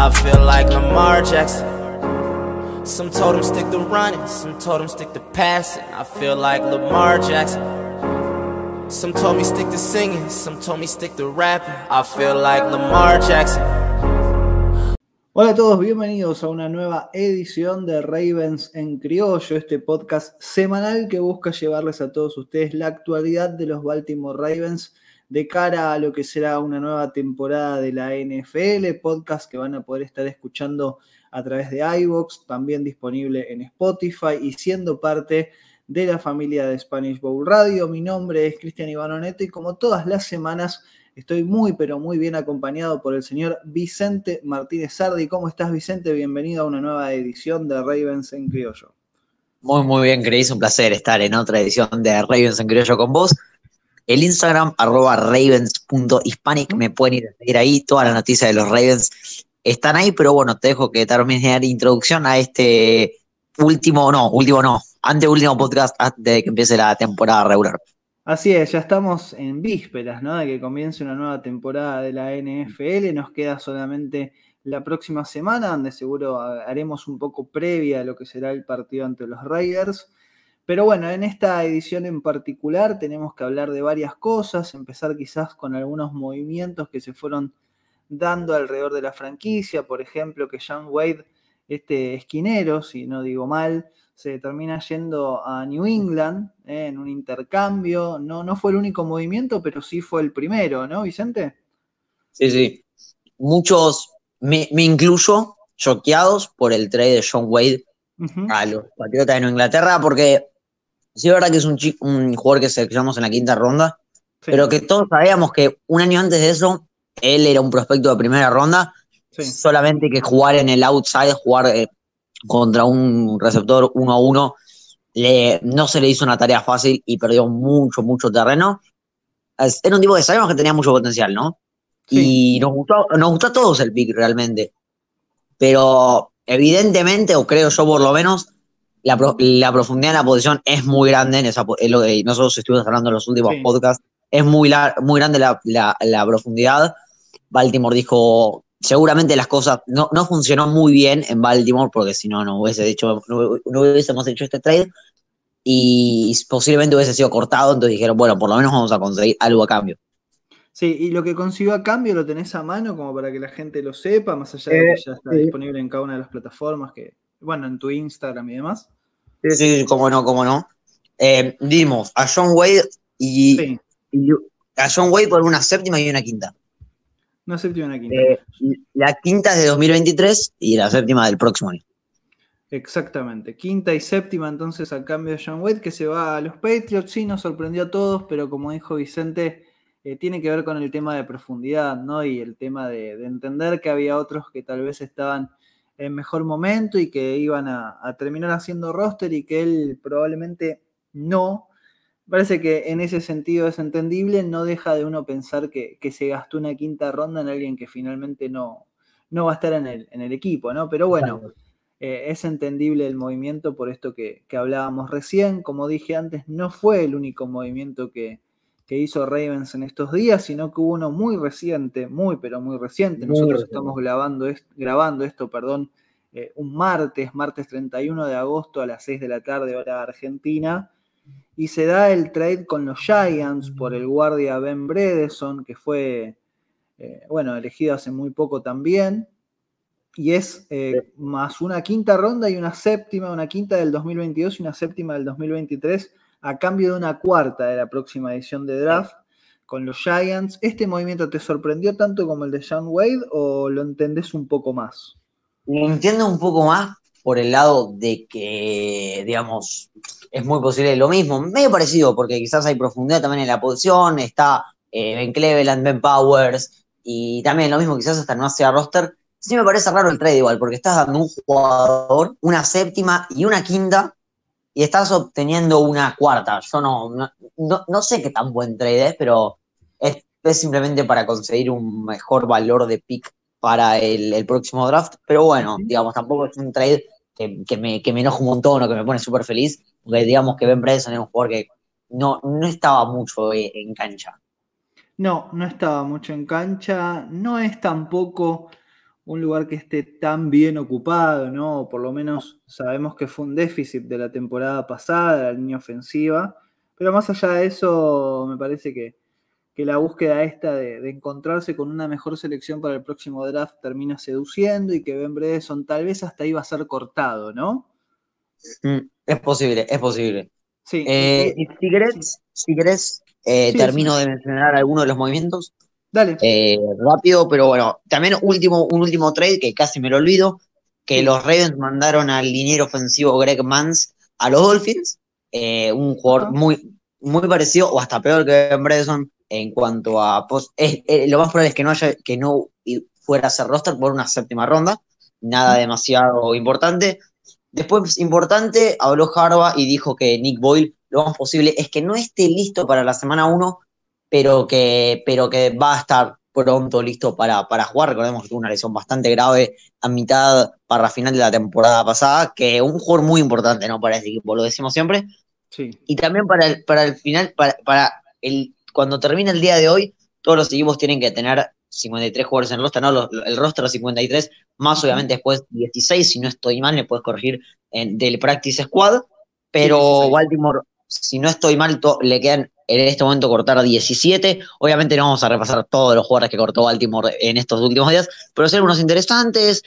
I feel like. Some told stick to running, some told stick to passing. I feel like Lamar Jackson. Some told me stick to singing, some told me stick to. I feel like Lamar Jackson. Hola a todos, bienvenidos a una nueva edición de Ravens en Criollo, este podcast semanal que busca llevarles a todos ustedes la actualidad de los Baltimore Ravens de cara a lo que será una nueva temporada de la NFL, podcast que van a poder estar escuchando a través de iVoox, también disponible en Spotify y siendo parte de la familia de Spanish Bowl Radio. Mi nombre es Cristian Ivanoneto y como todas las semanas estoy muy pero muy bien acompañado por el señor Vicente Martínez Sardi. ¿Cómo estás Vicente? Bienvenido a una nueva edición de Ravens en Criollo. Muy, muy bien, Cris. Un placer estar en otra edición de Ravens en Criollo con vos. El Instagram, arroba ravens.hispanic, me pueden ir a seguir ahí. Todas las noticias de los Ravens están ahí, pero bueno, te dejo que termine la introducción a este último, no, último no, anteúltimo podcast antes de que empiece la temporada regular. Así es, ya estamos en vísperas, ¿no? De que comience una nueva temporada de la NFL. Nos queda solamente la próxima semana, donde seguro haremos un poco previa a lo que será el partido ante los Raiders. Pero bueno, en esta edición en particular tenemos que hablar de varias cosas, empezar quizás con algunos movimientos que se fueron dando alrededor de la franquicia, por ejemplo, que John Wade, este esquinero, si no digo mal, se termina yendo a New England eh, en un intercambio. No, no fue el único movimiento, pero sí fue el primero, ¿no, Vicente? Sí, sí. Muchos, me, incluyo, choqueados por el trade de John Wade a los Patriotas de Nueva Inglaterra, porque Sí, es verdad que es un, un jugador que seleccionamos en la quinta ronda, pero que todos sabíamos que un año antes de eso, él era un prospecto de primera ronda, solamente que jugar en el outside, jugar eh, contra un receptor uno a uno, no se le hizo una tarea fácil y perdió mucho, mucho terreno. Era un tipo que sabíamos que tenía mucho potencial, ¿no? Y nos gustó, nos gustó a todos el pick realmente. Pero evidentemente, o creo yo por lo menos, la, profundidad de la posición es muy grande, en esa, es lo que nosotros estuvimos hablando en los últimos podcasts, es muy, muy grande la, profundidad. Baltimore dijo, seguramente las cosas no, no funcionó muy bien en Baltimore, porque si no, no, hubiese hecho, no, hubiésemos hecho este trade y posiblemente hubiese sido cortado, entonces dijeron, bueno, por lo menos vamos a conseguir algo a cambio. Sí, y lo que consiguió a cambio lo tenés a mano como para que la gente lo sepa, más allá de que eh, ya está disponible en cada una de las plataformas, que, bueno, en tu Instagram y demás. Sí, sí, cómo no, cómo no. Eh, dimos a John Wade y, a John Wade por una séptima y una quinta. Una séptima y una quinta. Eh, la quinta es de 2023 y la séptima del próximo año. Exactamente. Quinta y séptima entonces al cambio de John Wade que se va a los Patriots. Sí, nos sorprendió a todos, pero como dijo Vicente, eh, tiene que ver con el tema de profundidad, ¿no? Y el tema de, de entender que había otros que tal vez estaban en mejor momento y que iban a, terminar haciendo roster y que él probablemente no. Parece que en ese sentido es entendible, no deja de uno pensar que, se gastó una quinta ronda en alguien que finalmente no, no va a estar en el, en el equipo, ¿no? Pero bueno, eh, es entendible el movimiento por esto que, que hablábamos recién. Como dije antes, no fue el único movimiento que, que hizo Ravens en estos días, sino que hubo uno muy reciente, muy pero muy reciente. Nosotros estamos grabando, grabando esto, perdón, eh, un martes, martes 31 de agosto a las 6 de la tarde, hora argentina, y se da el trade con los Giants por el guardia Ben Bredeson, que fue, eh, bueno, elegido hace muy poco también, y es eh, más una quinta ronda y una séptima, una quinta del 2022 y una séptima del 2023 a cambio de una cuarta de la próxima edición de draft con los Giants. ¿Este movimiento te sorprendió tanto como el de Sean Wade o lo entendés un poco más? Lo entiendo un poco más por el lado de que, digamos, es muy posible lo mismo, medio parecido, porque quizás hay profundidad también en la posición, está eh, Ben Cleveland, Ben Powers, y también lo mismo, quizás hasta no sea roster. Sí me parece raro el trade igual, porque estás dando un jugador, una séptima y una quinta y estás obteniendo una cuarta. Yo no, no, sé qué tan buen trade es, pero es, simplemente para conseguir un mejor valor de pick para el, próximo draft. Pero bueno, digamos, tampoco es un trade que, me, que me enoja un montón o que me pone súper feliz, porque digamos que Ben Bredesen es un jugador que no, no estaba mucho en cancha. No, no estaba mucho en cancha. No es tampoco un lugar que esté tan bien ocupado, ¿no? por lo menos sabemos que fue un déficit de la temporada pasada, la línea ofensiva. Pero más allá de eso, me parece que, la búsqueda esta de, encontrarse con una mejor selección para el próximo draft termina seduciendo y que Ben Bredesen tal vez hasta iba a ser cortado, ¿no? Mm, es posible, es posible. Sí. Eh, si querés, si querés eh, termino de mencionar algunos de los movimientos. Dale. Eh, rápido, pero bueno, también último, un último trade que casi me lo olvido, que los Ravens mandaron al liniero ofensivo Greg Mans a los Dolphins, eh, un jugador muy, muy parecido o hasta peor que Ben Bredesen en cuanto a lo más probable es que no haya que no fuera a ser roster por una séptima ronda, nada demasiado importante. Después, importante, habló Harbaugh y dijo que Nick Boyle lo más posible es que no esté listo para la semana 1, pero que, pero que va a estar pronto listo para, para jugar. Recordemos que tuvo una lesión bastante grave a mitad para final de la temporada pasada, que un jugador muy importante ¿no? para este equipo, lo decimos siempre. Sí. Y también para el, para el final, para, para el, cuando termine el día de hoy, todos los equipos tienen que tener 53 jugadores en el roster, no, el roster de 53, más obviamente después 16, si no estoy mal, me puedes corregir en, del Practice Squad, pero Baltimore si no estoy mal, le quedan en este momento cortar 17. Obviamente no vamos a repasar todos los jugadores que cortó Baltimore en estos últimos días, pero son algunos interesantes.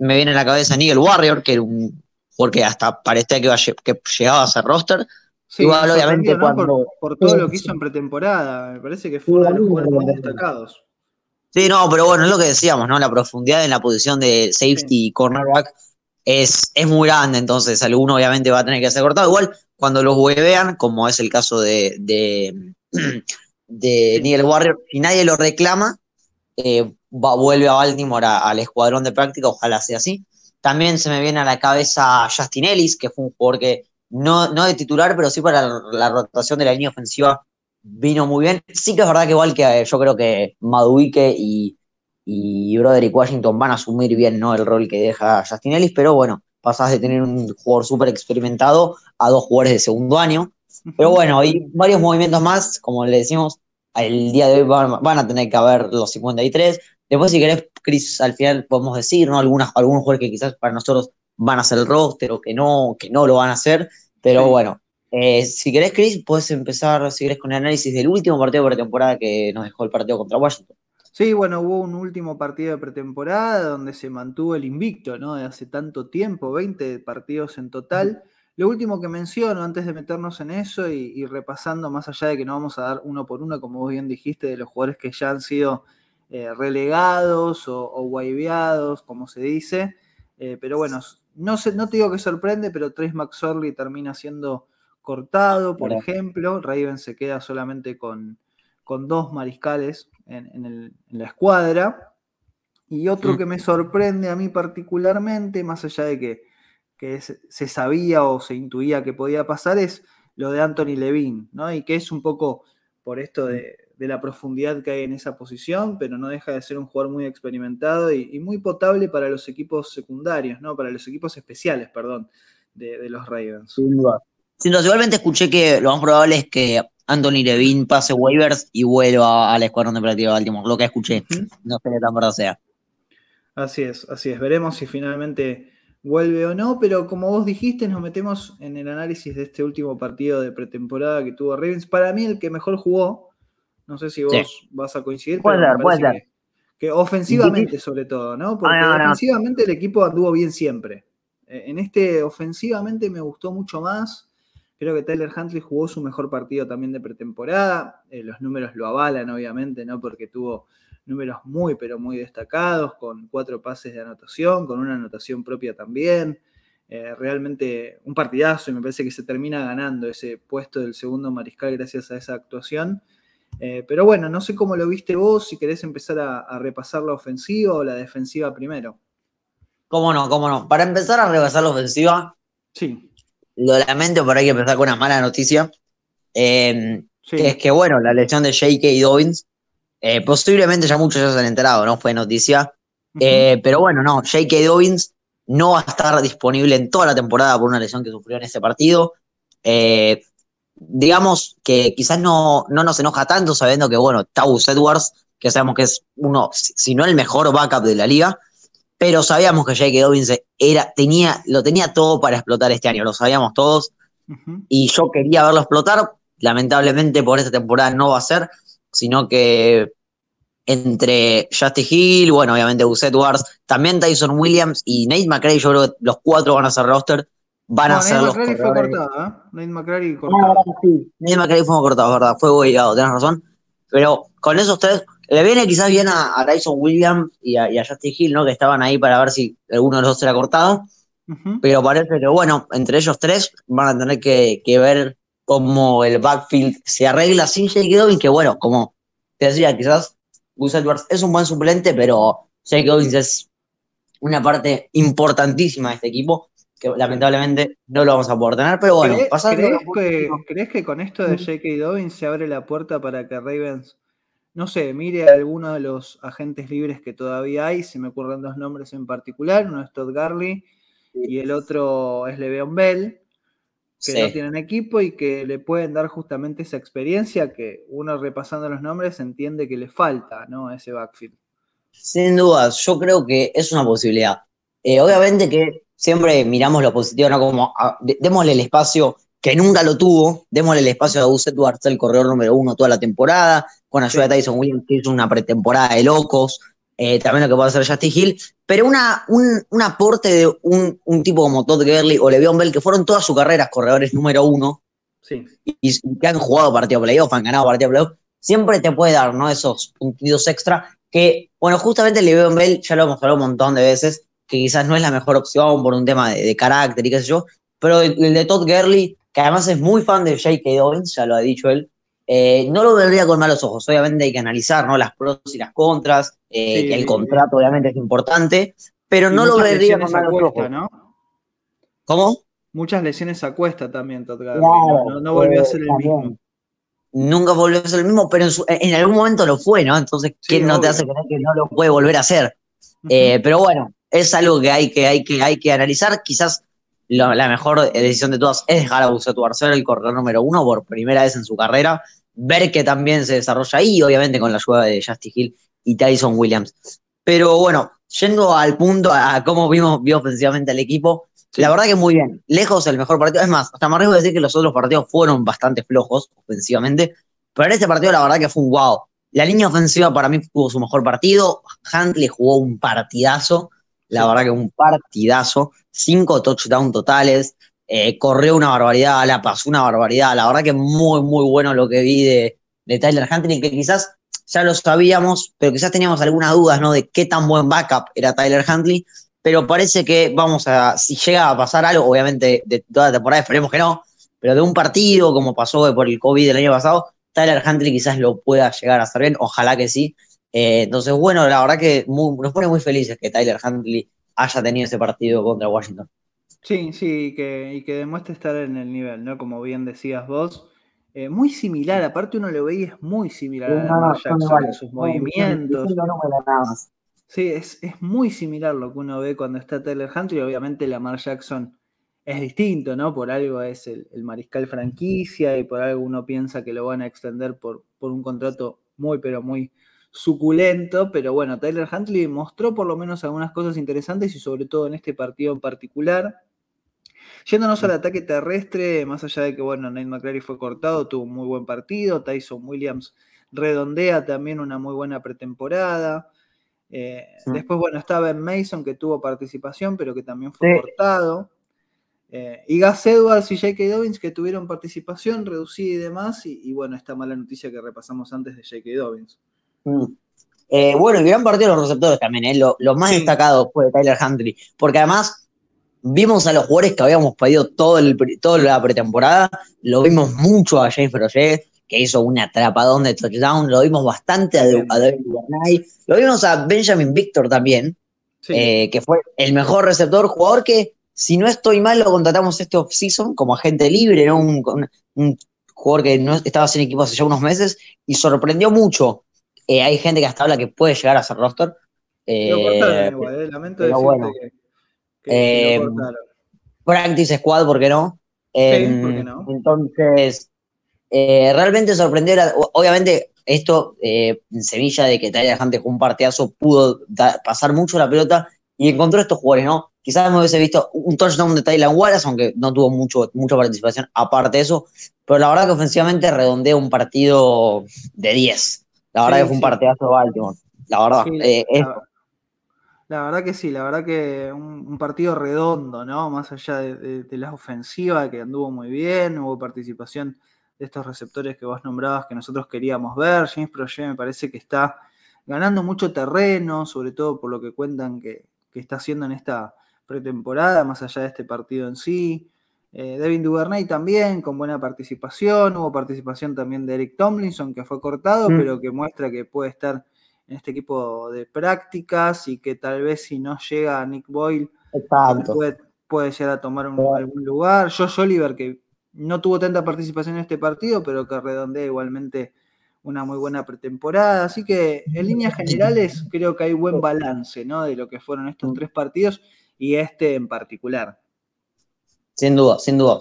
me viene a la cabeza Nigel Warrior, que era un jugador que hasta parecía que, que llegaba a ser roster. Igual, obviamente, por, todo lo que hizo en pretemporada, me parece que fue uno de los jugadores más destacados. Sí, no, pero bueno, es lo que decíamos, ¿no? La profundidad en la posición de safety y cornerback es, es muy grande, entonces alguno obviamente va a tener que ser cortado. Igual, cuando los huevean, como es el caso de, de, de Warrior, si nadie lo reclama, eh, vuelve a Baltimore al escuadrón de práctica, ojalá sea así. También se me viene a la cabeza Justin Ellis, que fue un jugador que no, no de titular, pero sí para la, rotación de la línea ofensiva vino muy bien. Sí que es verdad que igual que eh, yo creo que Maduike y, y Broderick Washington van a asumir bien ¿no? el rol que deja Justin Ellis, pero bueno, pasás de tener un jugador súper experimentado a dos jugadores de segundo año. Pero bueno, hay varios movimientos más, como le decimos, el día de hoy van, a tener que haber los 53. Después, si querés, Chris, al final podemos decir, ¿no? Algunas, algunos jugadores que quizás para nosotros van a hacer el roster o que no, que no lo van a hacer. Pero bueno, eh, si querés, Chris, puedes empezar, si querés, con el análisis del último partido de pretemporada que nos dejó el partido contra Washington. Sí, bueno, hubo un último partido de pretemporada donde se mantuvo el invicto, ¿no? De hace tanto tiempo, 20 partidos en total. Lo último que menciono antes de meternos en eso y, repasando, más allá de que no vamos a dar uno por uno, como vos bien dijiste, de los jugadores que ya han sido eh, relegados o, o como se dice. Eh, pero bueno, no, te digo que sorprende, pero Trace McSorley termina siendo cortado, por ejemplo. Raven se queda solamente con, con dos mariscales en, la escuadra. Y otro que me sorprende a mí particularmente, más allá de que, se sabía o se intuía que podía pasar, es lo de Anthony Levine, ¿no? Y que es un poco por esto de, la profundidad que hay en esa posición, pero no deja de ser un jugador muy experimentado y, muy potable para los equipos secundarios, ¿no? Para los equipos especiales, perdón, de, los Ravens. Sin duda. igualmente escuché que lo más probable es que Anthony Levine pase waivers y vuelva al escuadrón de práctica de Baltimore, lo que escuché. No sé qué tan verdad sea. Así es, así es. Veremos si finalmente vuelve o no, pero como vos dijiste, nos metemos en el análisis de este último partido de pretemporada que tuvo Ravens. Para mí, el que mejor jugó, no sé si vos vas a coincidir, puede ser, puede ser. Que, ofensivamente, sobre todo, ¿no? Porque ofensivamente el equipo anduvo bien siempre. Eh, en este ofensivamente me gustó mucho más. Creo que Tyler Huntley jugó su mejor partido también de pretemporada. Eh, los números lo avalan, obviamente, ¿no? Porque tuvo números muy, pero muy destacados, con cuatro pases de anotación, con una anotación propia también. Eh, realmente un partidazo y me parece que se termina ganando ese puesto del segundo mariscal gracias a esa actuación. Eh, pero bueno, no sé cómo lo viste vos, si querés empezar a, a, repasar la ofensiva o la defensiva primero. ¿Cómo no? ¿Cómo no? Para empezar a repasar la ofensiva, sí lo lamento, pero hay que empezar con una mala noticia. Eh, que es que, bueno, la lesión de J.K. Dobbins, eh, posiblemente ya muchos ya se han enterado, ¿no? Fue noticia. Eh, pero bueno, no, J.K. Dobbins no va a estar disponible en toda la temporada por una lesión que sufrió en ese partido. digamos que quizás no, no nos enoja tanto sabiendo que, bueno, Taus Edwards, que sabemos que es uno, si no el mejor backup de la liga, pero sabíamos que J.K. Dobbins era, tenía, lo tenía todo para explotar este año, lo sabíamos todos, y yo quería verlo explotar, lamentablemente por esta temporada no va a ser, sino que entre Justin Hill, bueno, obviamente Gus Edwards, también Tyson Williams y Nate McRae, yo creo que los cuatro van a ser roster, van a ser los McCrary fue cortado, ¿eh? Nate McCrary ah, cortado. sí. Nate McCrary fue cortado, verdad, fue obligado, tenés razón. Pero con esos tres, le viene quizás bien a, Tyson Williams y a, Justin Hill, ¿no? Que estaban ahí para ver si alguno de los dos era cortado. Pero parece que, bueno, entre ellos tres van a tener que, ver cómo el backfield se arregla sin Jake Dobbins, que bueno, como te decía, quizás Gus Edwards es un buen suplente, pero Jake Dobbins es una parte importantísima de este equipo que lamentablemente no lo vamos a poder tener, pero bueno, ¿crees, que, ¿crees que con esto de J.K. Dobbins se abre la puerta para que Ravens, no sé, mire a alguno de los agentes libres que todavía hay? Se me ocurren dos nombres en particular, uno es Todd Garley y el otro es Le'Veon Bell, que no tienen equipo y que le pueden dar justamente esa experiencia que uno repasando los nombres entiende que le falta, ¿no? A ese backfield. Sin duda, yo creo que es una posibilidad. Eh, obviamente que siempre miramos lo positivo, ¿no? Como ah, démosle el espacio que nunca lo tuvo, démosle el espacio a Gus Edwards, el corredor número uno toda la temporada, con ayuda de Tyson Williams, que hizo una pretemporada de locos, eh, también lo que puede hacer Justin Hill, pero una, un, aporte de un, tipo como Todd Gurley o Le'Veon Bell, que fueron todas sus carreras corredores número uno, y, que han jugado partido playoff, han ganado partido playoff, siempre te puede dar, ¿no? Esos puntitos extra que, bueno, justamente Le'Veon Bell, ya lo hemos hablado un montón de veces, que quizás no es la mejor opción por un tema de, carácter y qué sé yo, pero el, de Todd Gurley, que además es muy fan de J.K. Dobbins, ya lo ha dicho él, eh, no lo vería con malos ojos. Obviamente hay que analizar ¿no? las pros y las contras, eh, que el contrato obviamente es importante, pero no lo vería con malos ojos. ¿no? ¿Cómo? Muchas lesiones a cuesta también, Todd Gurley. no, volvió a ser el mismo. Nunca volvió a ser el mismo, pero en, algún momento lo fue, ¿no? Entonces, ¿quién no te hace creer que no lo puede volver a hacer? Eh, pero bueno, es algo que hay que, hay que, hay que analizar. Quizás la mejor decisión de todas es dejar a Buceto ser el corredor número uno por primera vez en su carrera, ver que también se desarrolla ahí, obviamente con la ayuda de Justin Hill y Tyson Williams. Pero bueno, yendo al punto, a cómo vimos vio ofensivamente al equipo, la verdad que muy bien. Lejos el mejor partido. Es más, hasta me arriesgo de decir que los otros partidos fueron bastante flojos ofensivamente, pero en este partido la verdad que fue un wow. La línea ofensiva para mí tuvo su mejor partido. Huntley jugó un partidazo. La verdad que un partidazo, cinco touchdowns totales, eh, corrió una barbaridad, la pasó una barbaridad. La verdad que muy, muy bueno lo que vi de, Tyler Huntley, que quizás ya lo sabíamos, pero quizás teníamos algunas dudas, ¿no? De qué tan buen backup era Tyler Huntley, pero parece que vamos a, si llega a pasar algo, obviamente de toda la temporada, esperemos que no, pero de un partido como pasó por el COVID del año pasado, Tyler Huntley quizás lo pueda llegar a hacer bien, ojalá que sí, eh, entonces, bueno, la verdad que nos pone muy felices que Tyler Huntley haya tenido ese partido contra Washington. Sí, sí, que, y que demuestre estar en el nivel, ¿no? Como bien decías vos. Eh, muy similar, aparte uno lo veía, es muy similar a Lamar Jackson en sus movimientos. Sí, es, es, muy similar lo que uno ve cuando está Tyler Huntley. Obviamente Lamar Jackson es distinto, ¿no? Por algo es el, el, mariscal franquicia y por algo uno piensa que lo van a extender por, por un contrato muy, pero muy suculento, pero bueno, Tyler Huntley mostró por lo menos algunas cosas interesantes y sobre todo en este partido en particular. Yéndonos al ataque terrestre, más allá de que, bueno, Nate McCrary fue cortado, tuvo un muy buen partido, Tyson Williams redondea también una muy buena pretemporada. Eh, después, bueno, estaba Ben Mason que tuvo participación, pero que también fue cortado. Eh, y Gas Edwards y J.K. Dobbins que tuvieron participación reducida y demás. Y, y, bueno, esta mala noticia que repasamos antes de J.K. Dobbins. Mm. Eh, bueno, y gran partido de los receptores también, ¿eh? lo, más destacado fue Tyler Huntley, porque además vimos a los jugadores que habíamos pedido todo el, toda la pretemporada, lo vimos mucho a James Projet, que hizo un atrapadón de touchdown, lo vimos bastante a, David Bernay, lo vimos a Benjamin Victor también, eh, que fue el mejor receptor, jugador que, si no estoy mal, lo contratamos este offseason como agente libre, ¿no? un, un jugador que no estaba sin equipo hace ya unos meses y sorprendió mucho eh, hay gente que hasta habla que puede llegar a ser roster. Eh, lo cortaron igual, eh. lamento decirte bueno. que, que lo cortaron. Practice Squad, ¿por qué no? sí, ¿por qué no? Entonces, realmente sorprendió, obviamente esto en Sevilla de que Tyler Hunter con un partidazo pudo pasar mucho la pelota y encontró estos jugadores, ¿no? Quizás me hubiese visto un touchdown de Tyler Wallace, aunque no tuvo mucho, mucha participación aparte de eso, pero la verdad que ofensivamente redondeó un partido de 10. La verdad que fue un partidazo de Baltimore. La verdad. Eh, la, verdad que sí, la verdad que un, partido redondo, ¿no? Más allá de, la ofensiva que anduvo muy bien, hubo participación de estos receptores que vos nombrabas que nosotros queríamos ver. James Projet me parece que está ganando mucho terreno, sobre todo por lo que cuentan que, está haciendo en esta pretemporada, más allá de este partido en sí. Eh, Devin Duvernay también, con buena participación. Hubo participación también de Eric Tomlinson, que fue cortado, mm. pero que muestra que puede estar en este equipo de prácticas y que tal vez si no llega a Nick Boyle, puede, puede, llegar a tomar algún lugar. Josh Oliver, que no tuvo tanta participación en este partido, pero que redondea igualmente una muy buena pretemporada. Así que en líneas generales creo que hay buen balance ¿no? de lo que fueron estos tres partidos y este en particular. Sin duda, sin duda.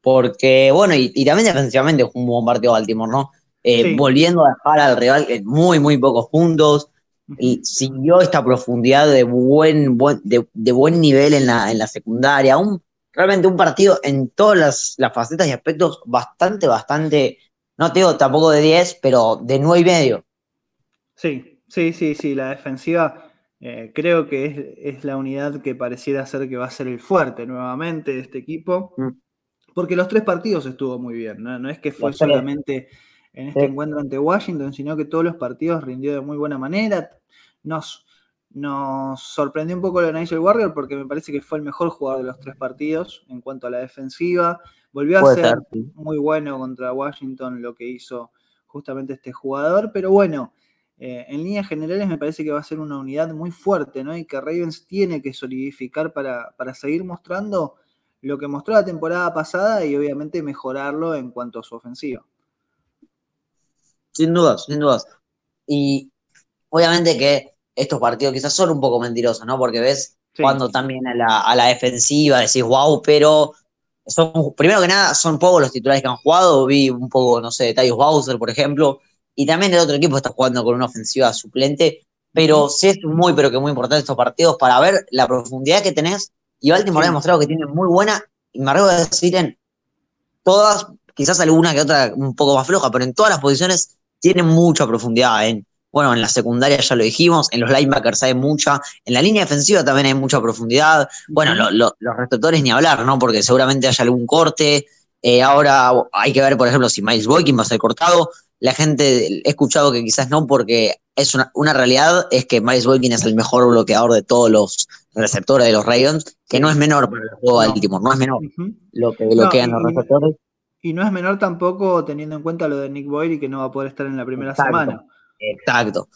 Porque, bueno, y, también defensivamente fue un buen partido Baltimore, ¿no? Eh, volviendo a dejar al rival en muy, muy pocos puntos. Y siguió esta profundidad de buen, de, buen nivel en la, en la secundaria. Un, realmente un partido en todas las, las facetas y aspectos bastante, bastante no te digo tampoco de 10, pero de 9 y medio. Sí, sí, sí, sí, la defensiva eh, creo que es, la unidad que pareciera ser que va a ser el fuerte nuevamente de este equipo, mm. porque los tres partidos estuvo muy bien, no, es que fue solamente en este encuentro ante Washington, sino que todos los partidos rindió de muy buena manera. Nos, nos sorprendió un poco lo de Nigel Warrior porque me parece que fue el mejor jugador de los tres partidos en cuanto a la defensiva. Volvió a ser muy bueno contra Washington lo que hizo justamente este jugador, pero bueno, eh, en líneas generales me parece que va a ser una unidad muy fuerte, ¿no? Y que Ravens tiene que solidificar para, para seguir mostrando lo que mostró la temporada pasada y obviamente mejorarlo en cuanto a su ofensiva. Sin dudas, sin dudas. Y obviamente que estos partidos quizás son un poco mentirosos, ¿no? Porque ves cuando también a la, a la defensiva decís, wow, pero son, primero que nada, son pocos los titulares que han jugado. Vi un poco, no sé, Tyus Bowser, por ejemplo. Y también el otro equipo está jugando con una ofensiva suplente. Pero sí es muy, pero que muy importante estos partidos para ver la profundidad que tenés. Y Baltimore ha demostrado que tiene muy buena, y me arriesgo a decir en todas, quizás alguna que otra un poco más floja, pero en todas las posiciones tienen mucha profundidad. En bueno, en la secundaria ya lo dijimos, en los linebackers hay mucha, en la línea defensiva también hay mucha profundidad. Bueno, los receptores ni hablar, ¿no? Porque seguramente haya algún corte. Eh, ahora hay que ver, por ejemplo, si Miles Boykin va a ser cortado. La gente, he escuchado que quizás no, porque es una, una realidad, es que Miles Boykin es el mejor bloqueador de todos los receptores de los Ravens, que no es menor para el juego de Baltimore, no es menor lo que bloquean los receptores. Y no es menor tampoco teniendo en cuenta lo de Nick Boyle y que no va a poder estar en la primera semana. Exacto.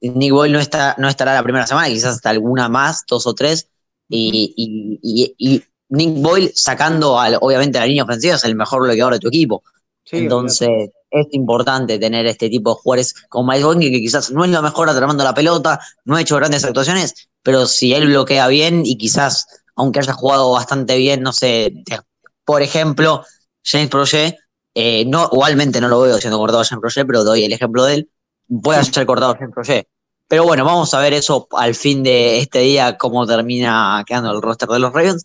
Nick Boyle no, está, no estará la primera semana, quizás hasta alguna más, dos o tres. Y, Nick Boyle sacando, al, obviamente, a la línea ofensiva es el mejor bloqueador de tu equipo. Entonces, es importante tener este tipo de jugadores como Mike Boyle, que quizás no es lo mejor atrapando la pelota, no ha hecho grandes actuaciones, pero si él bloquea bien y quizás, aunque haya jugado bastante bien, no sé, por ejemplo, James Projet, eh, no, igualmente no lo veo siendo cortado James Projet, pero doy el ejemplo de él puede ser cortado en proyecto. Pero bueno, vamos a ver eso al fin de este día, cómo termina quedando el roster de los Ravens.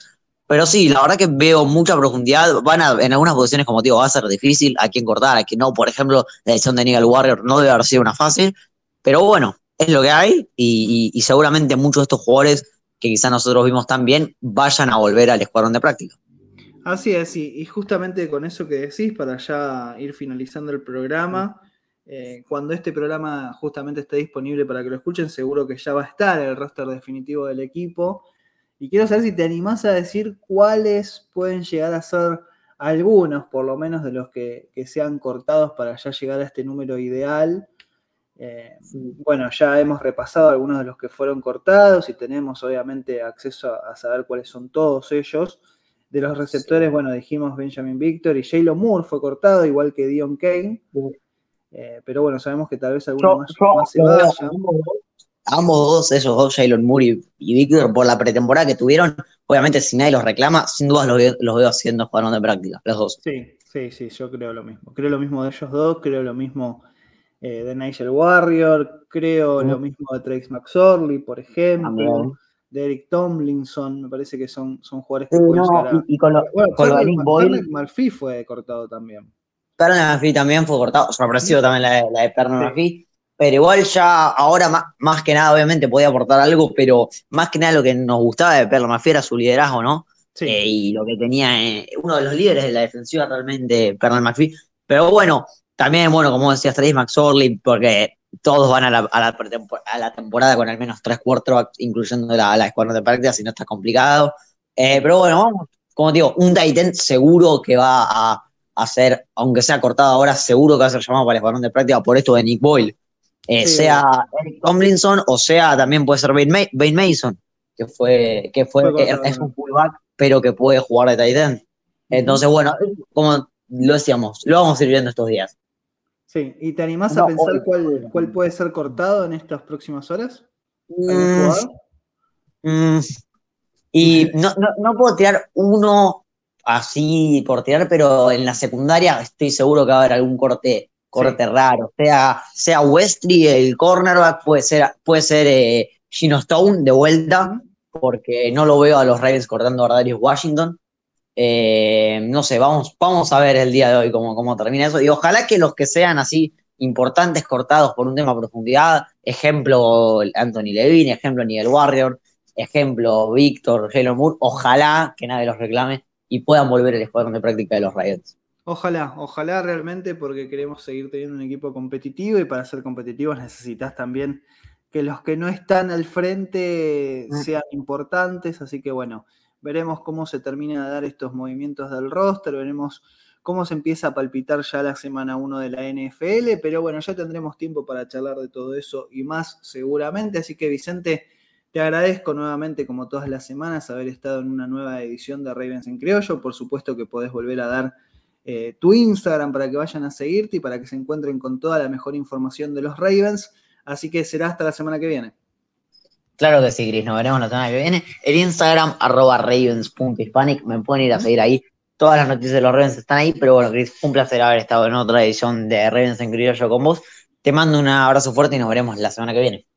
Pero sí, la verdad que veo mucha profundidad. Van a, en algunas posiciones, como digo, va a ser difícil a quién cortar, a quién no. Por ejemplo, la edición de Nigel Warrior no debe haber sido una fácil. Pero bueno, es lo que hay. Y, seguramente muchos de estos jugadores que quizás nosotros vimos tan bien vayan a volver al escuadrón de práctica. Así es, y justamente con eso que decís, para ya ir finalizando el programa. Eh, cuando este programa justamente esté disponible para que lo escuchen, seguro que ya va a estar el roster definitivo del equipo. Y quiero saber si te animás a decir cuáles pueden llegar a ser algunos, por lo menos, de los que, sean cortados para ya llegar a este número ideal. Eh, bueno, ya hemos repasado algunos de los que fueron cortados y tenemos obviamente acceso a, saber cuáles son todos ellos. De los receptores, bueno, dijimos Benjamin Victor y Jalen Moore fue cortado, igual que Dion Kane. Eh, pero bueno, sabemos que tal vez alguno más, se vaya. Ambos, dos, esos dos, Jalen Moore y, Victor, por la pretemporada que tuvieron, obviamente si nadie los reclama, sin duda los veo, haciendo jugadores de práctica, los dos. Sí, sí, sí, yo creo lo mismo. Creo lo mismo de ellos dos, creo lo mismo eh, de Nigel Warrior, creo lo mismo de Trace McSorley, por ejemplo. de Eric Tomlinson, me parece que son, son jugadores que pueden llegar Y, con, lo, bueno, Murphy fue cortado también. Pernell Murphy también fue cortado, sorpresivo también la, la de Pernell Murphy, pero igual ya ahora más, más, que nada obviamente podía aportar algo, pero más que nada lo que nos gustaba de Pernell Murphy era su liderazgo, ¿no? Sí. Eh, y lo que tenía, eh, uno de los líderes de la defensiva realmente, Pernell Murphy, pero bueno, también, bueno, como decías, Travis McSorley, porque todos van a la, a la, temporada con al menos tres quarterbacks, incluyendo la, la escuadra de práctica, si no está complicado. Eh, pero bueno, vamos, como digo, un Titan seguro que va a hacer, aunque sea cortado ahora, seguro que va a ser llamado para el escuadrón de práctica por esto de Nick Boyle. Eh, sea Eric Tomlinson o sea también puede ser Bane, Mason, que fue, que fue, es un fullback, pero que puede jugar de Titan. Entonces, bueno, como lo decíamos, lo vamos a ir viendo estos días. Sí, ¿y te animás a pensar cuál, cuál, puede ser cortado en estas próximas horas? Mm, mm, y no, no, puedo tirar uno así por tirar, pero en la secundaria estoy seguro que va a haber algún corte, corte raro. Sea, sea Westry, el cornerback, puede ser, puede ser eh, Gino Stone de vuelta, porque no lo veo a los Ravens cortando a Darius Washington. Eh, no sé, vamos, vamos a ver el día de hoy cómo, cómo termina eso. Y ojalá que los que sean así importantes cortados por un tema de profundidad, ejemplo Anthony Levine, ejemplo Nigel Warrior, ejemplo Víctor, Halo Moore, ojalá que nadie los reclame y puedan volver al escuadrón de práctica de los Riots. Ojalá, ojalá realmente porque queremos seguir teniendo un equipo competitivo y para ser competitivos necesitas también que los que no están al frente mm. sean importantes, así que bueno, veremos cómo se termina de dar estos movimientos del roster, veremos cómo se empieza a palpitar ya la semana 1 de la NFL, pero bueno, ya tendremos tiempo para charlar de todo eso y más seguramente, así que Vicente, te agradezco nuevamente como todas las semanas haber estado en una nueva edición de Ravens en Criollo, por supuesto que podés volver a dar eh, tu Instagram para que vayan a seguirte y para que se encuentren con toda la mejor información de los Ravens, así que será hasta la semana que viene. Claro que sí, Gris, nos veremos la semana que viene. El Instagram, arroba ravens.hispanic, me pueden ir a seguir ahí. Todas las noticias de los Ravens están ahí, pero bueno, Gris, un placer haber estado en otra edición de Ravens en Criollo con vos. Te mando un abrazo fuerte y nos veremos la semana que viene.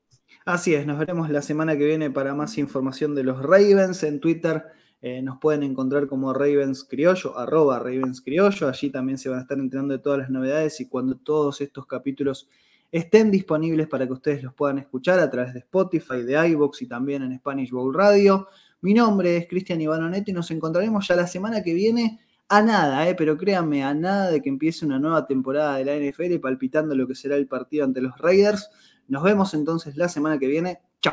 Así es, nos veremos la semana que viene para más información de los Ravens en Twitter. Eh, nos pueden encontrar como Ravens Criollo, arroba Ravens Criollo. Allí también se van a estar enterando de todas las novedades y cuando todos estos capítulos estén disponibles para que ustedes los puedan escuchar a través de Spotify, de iVoox y también en Spanish Bowl Radio. Mi nombre es Cristian Ivanonetti y nos encontraremos ya la semana que viene a nada, eh, pero créanme, a nada de que empiece una nueva temporada de la NFL palpitando lo que será el partido ante los Raiders. Nos vemos entonces la semana que viene. Chao.